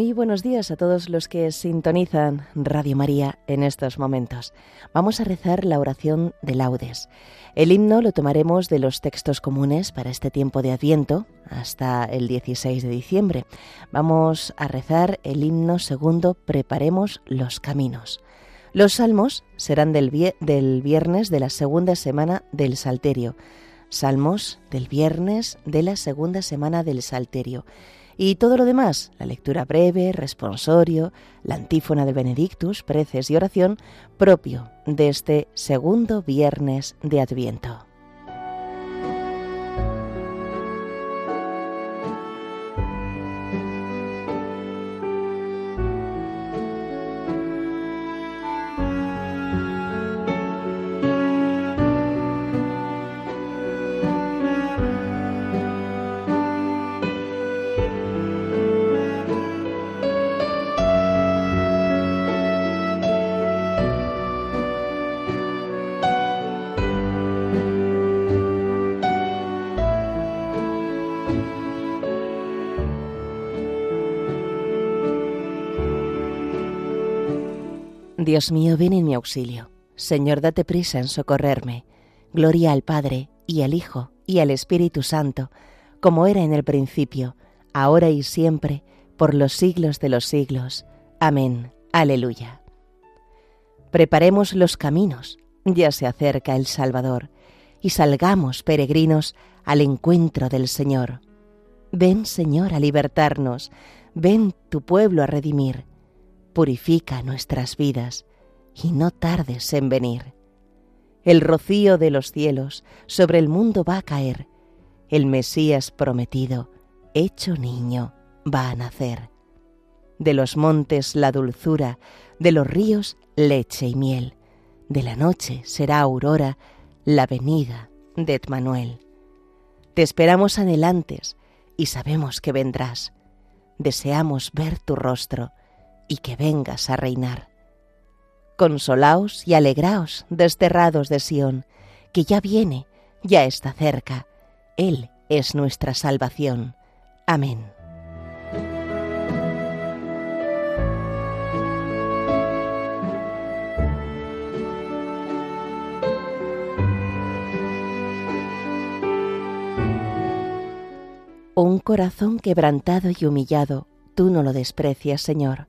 Muy buenos días a todos los que sintonizan Radio María en estos momentos. Vamos a rezar la oración de laudes. El himno lo tomaremos de los textos comunes para este tiempo de Adviento hasta el 16 de diciembre. Vamos a rezar el himno segundo Preparemos los caminos. Los salmos serán del, del viernes de la segunda semana del Salterio. Salmos del viernes de la segunda semana del Salterio. Y todo lo demás, la lectura breve, responsorio, la antífona del Benedictus, preces y oración, propio de este segundo viernes de Adviento. Dios mío, ven en mi auxilio. Señor, date prisa en socorrerme. Gloria al Padre, y al Hijo, y al Espíritu Santo, como era en el principio, ahora y siempre, por los siglos de los siglos. Amén. Aleluya. Preparemos los caminos, ya se acerca el Salvador, y salgamos, peregrinos, al encuentro del Señor. Ven, Señor, a libertarnos, ven tu pueblo a redimir purifica nuestras vidas y no tardes en venir. El rocío de los cielos sobre el mundo va a caer, el Mesías prometido, hecho niño, va a nacer. De los montes la dulzura, de los ríos leche y miel, de la noche será aurora la venida de Etmanuel. Te esperamos anhelantes y sabemos que vendrás. Deseamos ver tu rostro y que vengas a reinar. Consolaos y alegraos, desterrados de Sión, que ya viene, ya está cerca. Él es nuestra salvación. Amén. Un corazón quebrantado y humillado, tú no lo desprecias, Señor.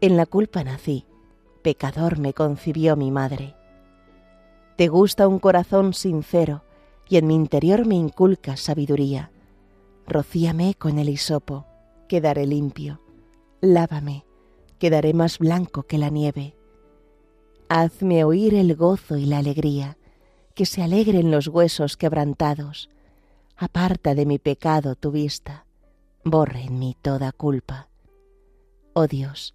en la culpa nací, pecador me concibió mi madre. Te gusta un corazón sincero y en mi interior me inculca sabiduría. Rocíame con el hisopo, quedaré limpio. Lávame, quedaré más blanco que la nieve. Hazme oír el gozo y la alegría, que se alegren los huesos quebrantados. Aparta de mi pecado tu vista, borre en mí toda culpa. Oh Dios,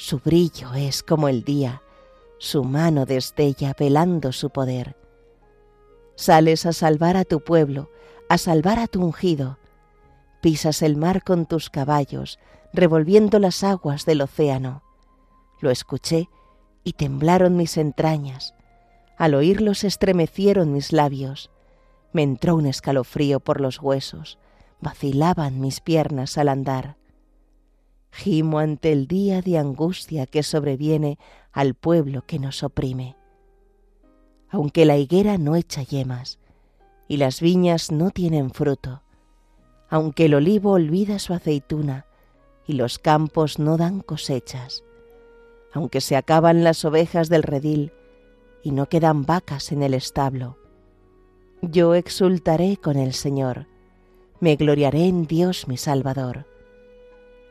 su brillo es como el día, su mano destella velando su poder. Sales a salvar a tu pueblo, a salvar a tu ungido. Pisas el mar con tus caballos, revolviendo las aguas del océano. Lo escuché y temblaron mis entrañas. Al oírlo se estremecieron mis labios. Me entró un escalofrío por los huesos. Vacilaban mis piernas al andar gimo ante el día de angustia que sobreviene al pueblo que nos oprime. Aunque la higuera no echa yemas y las viñas no tienen fruto, aunque el olivo olvida su aceituna y los campos no dan cosechas, aunque se acaban las ovejas del redil y no quedan vacas en el establo, yo exultaré con el Señor, me gloriaré en Dios mi Salvador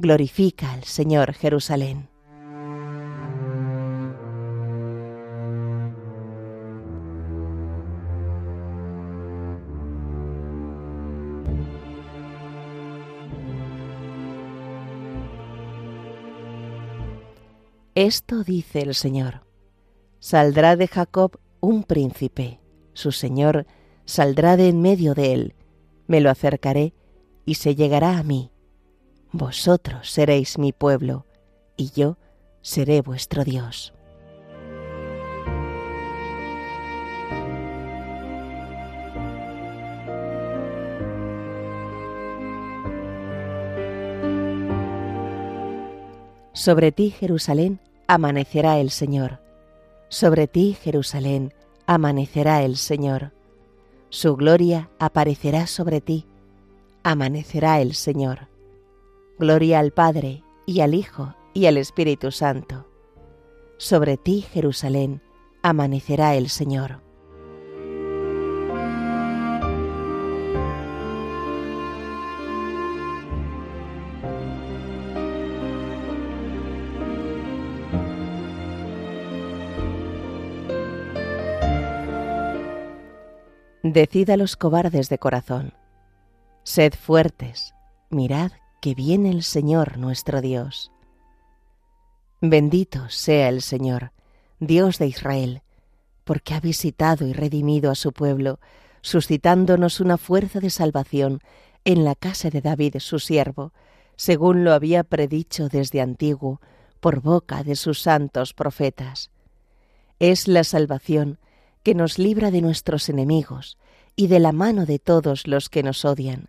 Glorifica al Señor Jerusalén. Esto dice el Señor. Saldrá de Jacob un príncipe, su Señor saldrá de en medio de él, me lo acercaré y se llegará a mí vosotros seréis mi pueblo, y yo seré vuestro Dios. Sobre ti, Jerusalén, amanecerá el Señor. Sobre ti, Jerusalén, amanecerá el Señor. Su gloria aparecerá sobre ti. Amanecerá el Señor. Gloria al Padre, y al Hijo, y al Espíritu Santo. Sobre ti, Jerusalén, amanecerá el Señor. Decid a los cobardes de corazón Sed fuertes, mirad que viene el Señor nuestro Dios. Bendito sea el Señor, Dios de Israel, porque ha visitado y redimido a su pueblo, suscitándonos una fuerza de salvación en la casa de David su siervo, según lo había predicho desde antiguo por boca de sus santos profetas. Es la salvación que nos libra de nuestros enemigos y de la mano de todos los que nos odian,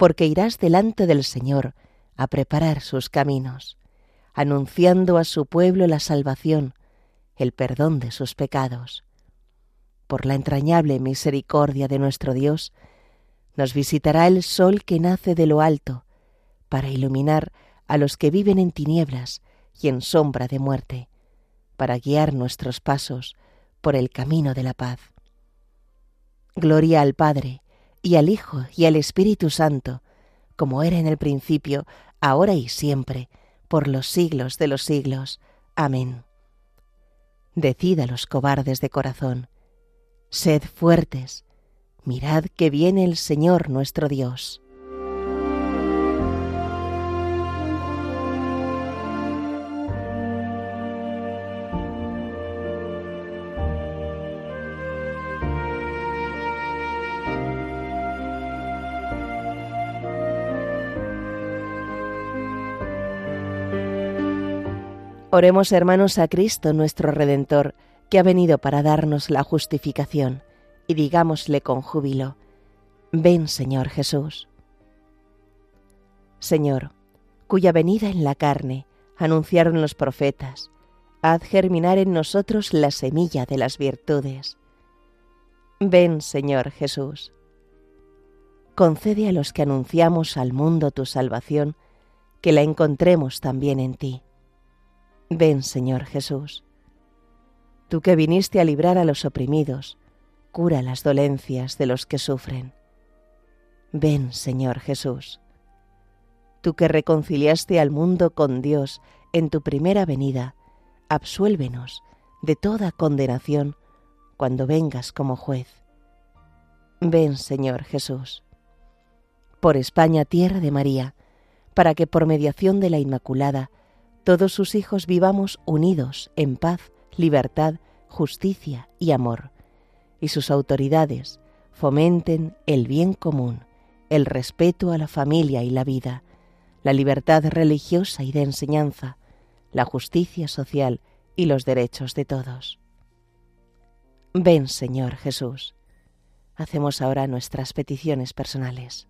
porque irás delante del Señor a preparar sus caminos, anunciando a su pueblo la salvación, el perdón de sus pecados. Por la entrañable misericordia de nuestro Dios, nos visitará el sol que nace de lo alto, para iluminar a los que viven en tinieblas y en sombra de muerte, para guiar nuestros pasos por el camino de la paz. Gloria al Padre, y al Hijo, y al Espíritu Santo, como era en el principio, ahora y siempre, por los siglos de los siglos. Amén. Decid a los cobardes de corazón, sed fuertes, mirad que viene el Señor nuestro Dios. Oremos hermanos a Cristo nuestro Redentor, que ha venido para darnos la justificación, y digámosle con júbilo, Ven Señor Jesús. Señor, cuya venida en la carne anunciaron los profetas, haz germinar en nosotros la semilla de las virtudes. Ven Señor Jesús. Concede a los que anunciamos al mundo tu salvación, que la encontremos también en ti Ven, Señor Jesús. Tú que viniste a librar a los oprimidos, cura las dolencias de los que sufren. Ven, Señor Jesús. Tú que reconciliaste al mundo con Dios en tu primera venida, absuélvenos de toda condenación cuando vengas como juez. Ven, Señor Jesús. Por España, tierra de María, para que por mediación de la Inmaculada todos sus hijos vivamos unidos en paz, libertad, justicia y amor, y sus autoridades fomenten el bien común, el respeto a la familia y la vida, la libertad religiosa y de enseñanza, la justicia social y los derechos de todos. Ven, Señor Jesús. Hacemos ahora nuestras peticiones personales.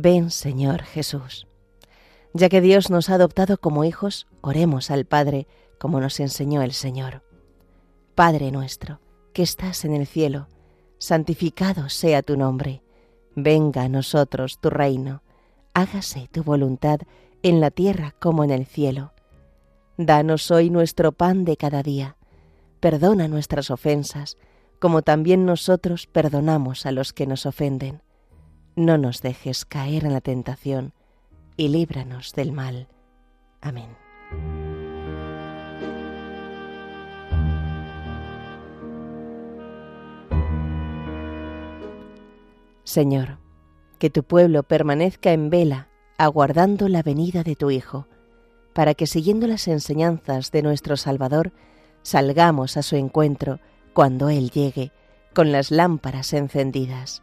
Ven, Señor Jesús. Ya que Dios nos ha adoptado como hijos, oremos al Padre como nos enseñó el Señor. Padre nuestro, que estás en el cielo, santificado sea tu nombre. Venga a nosotros tu reino. Hágase tu voluntad en la tierra como en el cielo. Danos hoy nuestro pan de cada día. Perdona nuestras ofensas, como también nosotros perdonamos a los que nos ofenden no nos dejes caer en la tentación y líbranos del mal. Amén. Señor, que tu pueblo permanezca en vela, aguardando la venida de tu Hijo, para que siguiendo las enseñanzas de nuestro Salvador, salgamos a su encuentro cuando Él llegue, con las lámparas encendidas